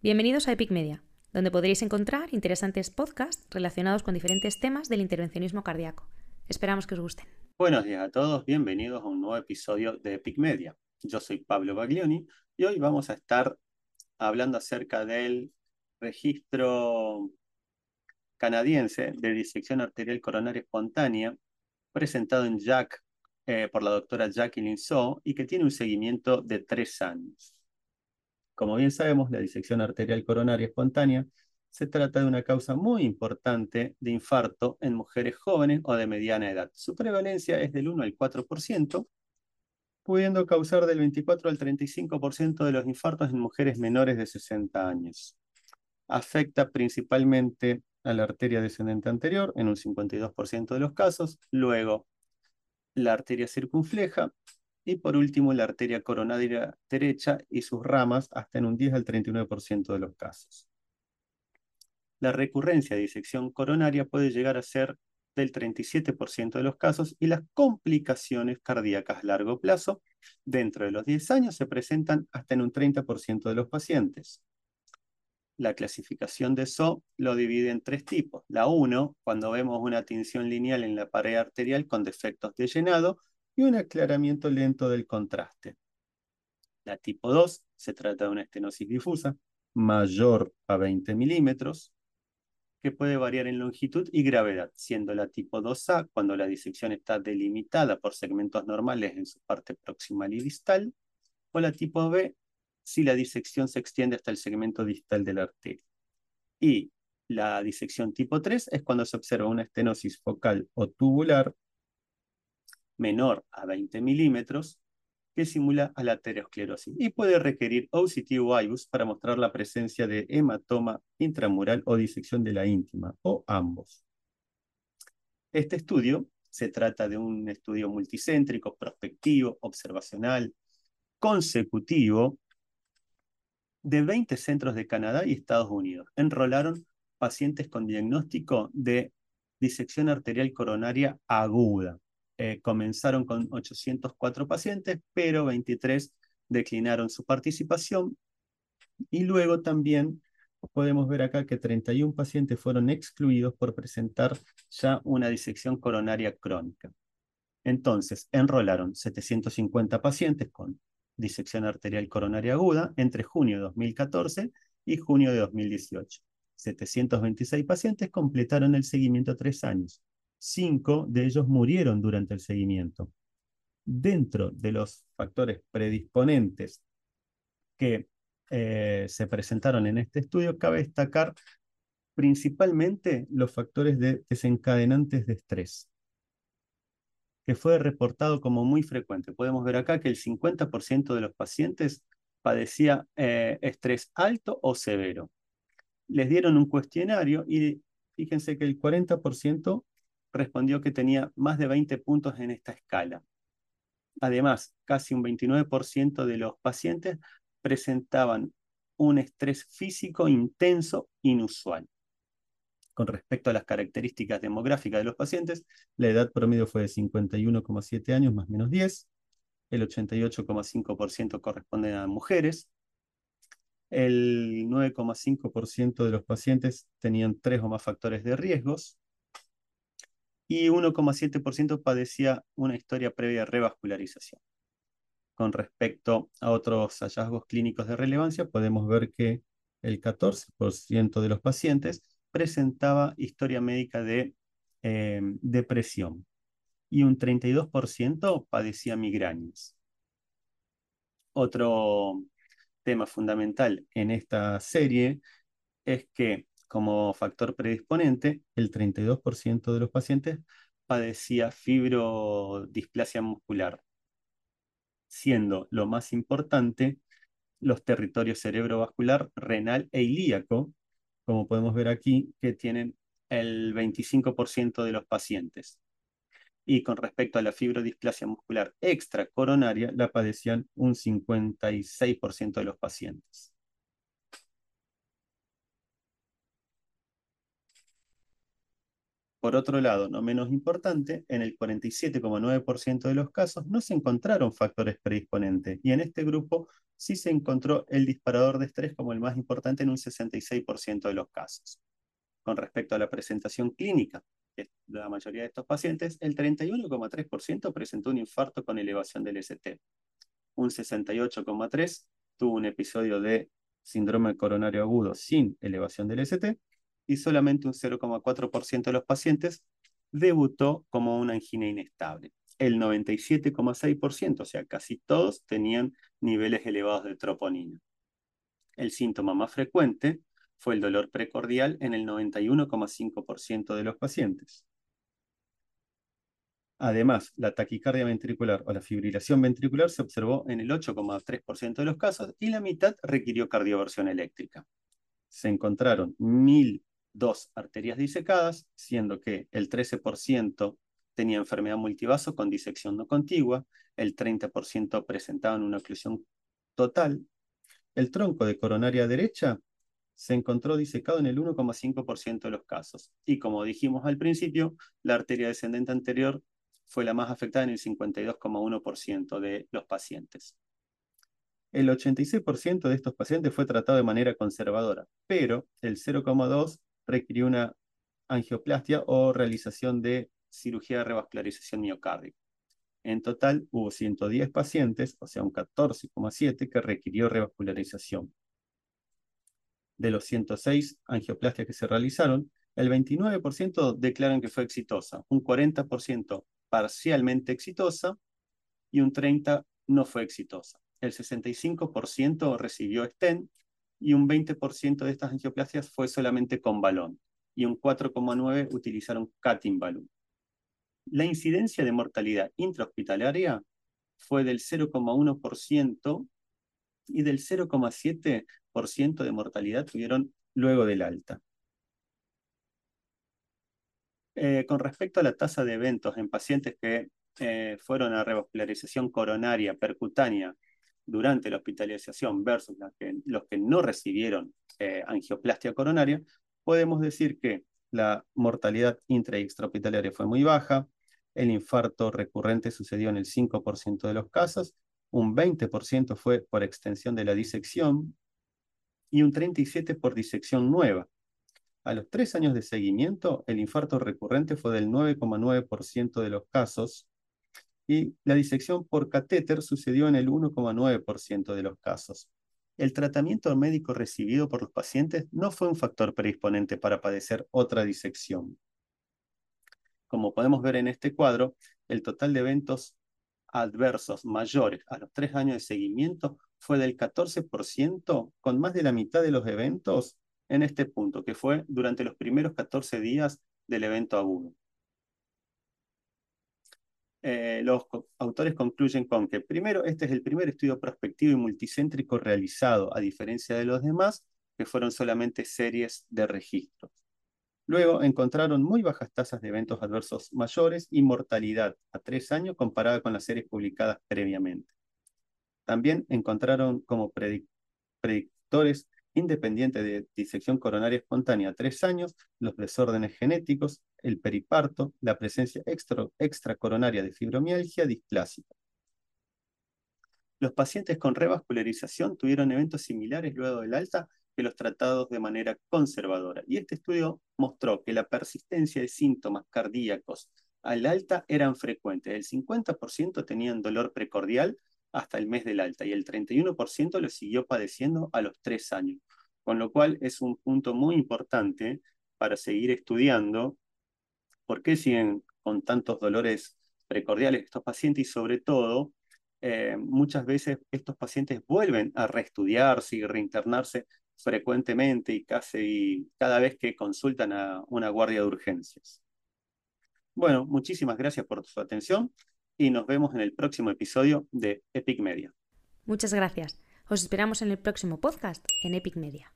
Bienvenidos a Epic Media, donde podréis encontrar interesantes podcasts relacionados con diferentes temas del intervencionismo cardíaco. Esperamos que os gusten. Buenos días a todos, bienvenidos a un nuevo episodio de Epic Media. Yo soy Pablo Baglioni y hoy vamos a estar hablando acerca del registro canadiense de disección arterial coronaria espontánea presentado en JAC eh, por la doctora Jacqueline So y que tiene un seguimiento de tres años. Como bien sabemos, la disección arterial coronaria espontánea se trata de una causa muy importante de infarto en mujeres jóvenes o de mediana edad. Su prevalencia es del 1 al 4%, pudiendo causar del 24 al 35% de los infartos en mujeres menores de 60 años. Afecta principalmente a la arteria descendente anterior en un 52% de los casos, luego la arteria circunfleja y por último, la arteria coronaria derecha y sus ramas hasta en un 10 al 39% de los casos. La recurrencia de disección coronaria puede llegar a ser del 37% de los casos y las complicaciones cardíacas a largo plazo dentro de los 10 años se presentan hasta en un 30% de los pacientes. La clasificación de SO lo divide en tres tipos. La 1, cuando vemos una tinción lineal en la pared arterial con defectos de llenado, y un aclaramiento lento del contraste. La tipo 2 se trata de una estenosis difusa mayor a 20 milímetros, que puede variar en longitud y gravedad, siendo la tipo 2A cuando la disección está delimitada por segmentos normales en su parte proximal y distal, o la tipo B si la disección se extiende hasta el segmento distal de la arteria. Y la disección tipo 3 es cuando se observa una estenosis focal o tubular menor a 20 milímetros que simula a la aterosclerosis y puede requerir OCT o para mostrar la presencia de hematoma intramural o disección de la íntima, o ambos. Este estudio se trata de un estudio multicéntrico, prospectivo, observacional, consecutivo, de 20 centros de Canadá y Estados Unidos. Enrolaron pacientes con diagnóstico de disección arterial coronaria aguda, eh, comenzaron con 804 pacientes, pero 23 declinaron su participación. Y luego también podemos ver acá que 31 pacientes fueron excluidos por presentar ya una disección coronaria crónica. Entonces, enrolaron 750 pacientes con disección arterial coronaria aguda entre junio de 2014 y junio de 2018. 726 pacientes completaron el seguimiento tres años cinco de ellos murieron durante el seguimiento. Dentro de los factores predisponentes que eh, se presentaron en este estudio, cabe destacar principalmente los factores desencadenantes de estrés, que fue reportado como muy frecuente. Podemos ver acá que el 50% de los pacientes padecía eh, estrés alto o severo. Les dieron un cuestionario y fíjense que el 40% respondió que tenía más de 20 puntos en esta escala. Además, casi un 29% de los pacientes presentaban un estrés físico intenso inusual. Con respecto a las características demográficas de los pacientes, la edad promedio fue de 51,7 años más menos 10, el 88,5% corresponde a mujeres, el 9,5% de los pacientes tenían tres o más factores de riesgos, y 1,7% padecía una historia previa de revascularización. Con respecto a otros hallazgos clínicos de relevancia, podemos ver que el 14% de los pacientes presentaba historia médica de eh, depresión y un 32% padecía migrañas. Otro tema fundamental en esta serie es que como factor predisponente, el 32% de los pacientes padecía fibrodisplasia muscular, siendo lo más importante los territorios cerebrovascular, renal e ilíaco, como podemos ver aquí, que tienen el 25% de los pacientes. Y con respecto a la fibrodisplasia muscular extracoronaria, la padecían un 56% de los pacientes. Por otro lado, no menos importante, en el 47,9% de los casos no se encontraron factores predisponentes y en este grupo sí se encontró el disparador de estrés como el más importante en un 66% de los casos. Con respecto a la presentación clínica de la mayoría de estos pacientes, el 31,3% presentó un infarto con elevación del ST. Un 68,3% tuvo un episodio de síndrome coronario agudo sin elevación del ST y solamente un 0,4% de los pacientes debutó como una angina inestable. El 97,6%, o sea, casi todos tenían niveles elevados de troponina. El síntoma más frecuente fue el dolor precordial en el 91,5% de los pacientes. Además, la taquicardia ventricular o la fibrilación ventricular se observó en el 8,3% de los casos y la mitad requirió cardioversión eléctrica. Se encontraron 1.000 dos arterias disecadas, siendo que el 13% tenía enfermedad multivaso con disección no contigua, el 30% presentaban una oclusión total. El tronco de coronaria derecha se encontró disecado en el 1,5% de los casos. Y como dijimos al principio, la arteria descendente anterior fue la más afectada en el 52,1% de los pacientes. El 86% de estos pacientes fue tratado de manera conservadora, pero el 0,2% requirió una angioplastia o realización de cirugía de revascularización miocárdica. En total hubo 110 pacientes, o sea, un 14,7 que requirió revascularización. De los 106 angioplastias que se realizaron, el 29% declaran que fue exitosa, un 40% parcialmente exitosa y un 30% no fue exitosa. El 65% recibió stent y un 20% de estas angioplastias fue solamente con balón y un 4,9% utilizaron cutting balloon. La incidencia de mortalidad intrahospitalaria fue del 0,1% y del 0,7% de mortalidad tuvieron luego del alta. Eh, con respecto a la tasa de eventos en pacientes que eh, fueron a revascularización coronaria percutánea durante la hospitalización versus los que no recibieron eh, angioplastia coronaria, podemos decir que la mortalidad intra y extrahospitalaria fue muy baja, el infarto recurrente sucedió en el 5% de los casos, un 20% fue por extensión de la disección y un 37% por disección nueva. A los tres años de seguimiento, el infarto recurrente fue del 9,9% de los casos y la disección por catéter sucedió en el 1,9% de los casos. El tratamiento médico recibido por los pacientes no fue un factor predisponente para padecer otra disección. Como podemos ver en este cuadro, el total de eventos adversos mayores a los tres años de seguimiento fue del 14%, con más de la mitad de los eventos en este punto, que fue durante los primeros 14 días del evento agudo. Eh, los autores concluyen con que, primero, este es el primer estudio prospectivo y multicéntrico realizado, a diferencia de los demás, que fueron solamente series de registros. Luego encontraron muy bajas tasas de eventos adversos mayores y mortalidad a tres años comparada con las series publicadas previamente. También encontraron como predictores independiente de disección coronaria espontánea a tres años, los desórdenes genéticos, el periparto, la presencia extracoronaria de fibromialgia displásica. Los pacientes con revascularización tuvieron eventos similares luego del alta que los tratados de manera conservadora. Y este estudio mostró que la persistencia de síntomas cardíacos al alta eran frecuentes. El 50% tenían dolor precordial hasta el mes del alta y el 31% lo siguió padeciendo a los tres años, con lo cual es un punto muy importante para seguir estudiando por qué siguen con tantos dolores precordiales estos pacientes y sobre todo eh, muchas veces estos pacientes vuelven a reestudiarse y reinternarse frecuentemente y casi cada vez que consultan a una guardia de urgencias. Bueno, muchísimas gracias por su atención y nos vemos en el próximo episodio de Epic Media. Muchas gracias. Os esperamos en el próximo podcast en Epic Media.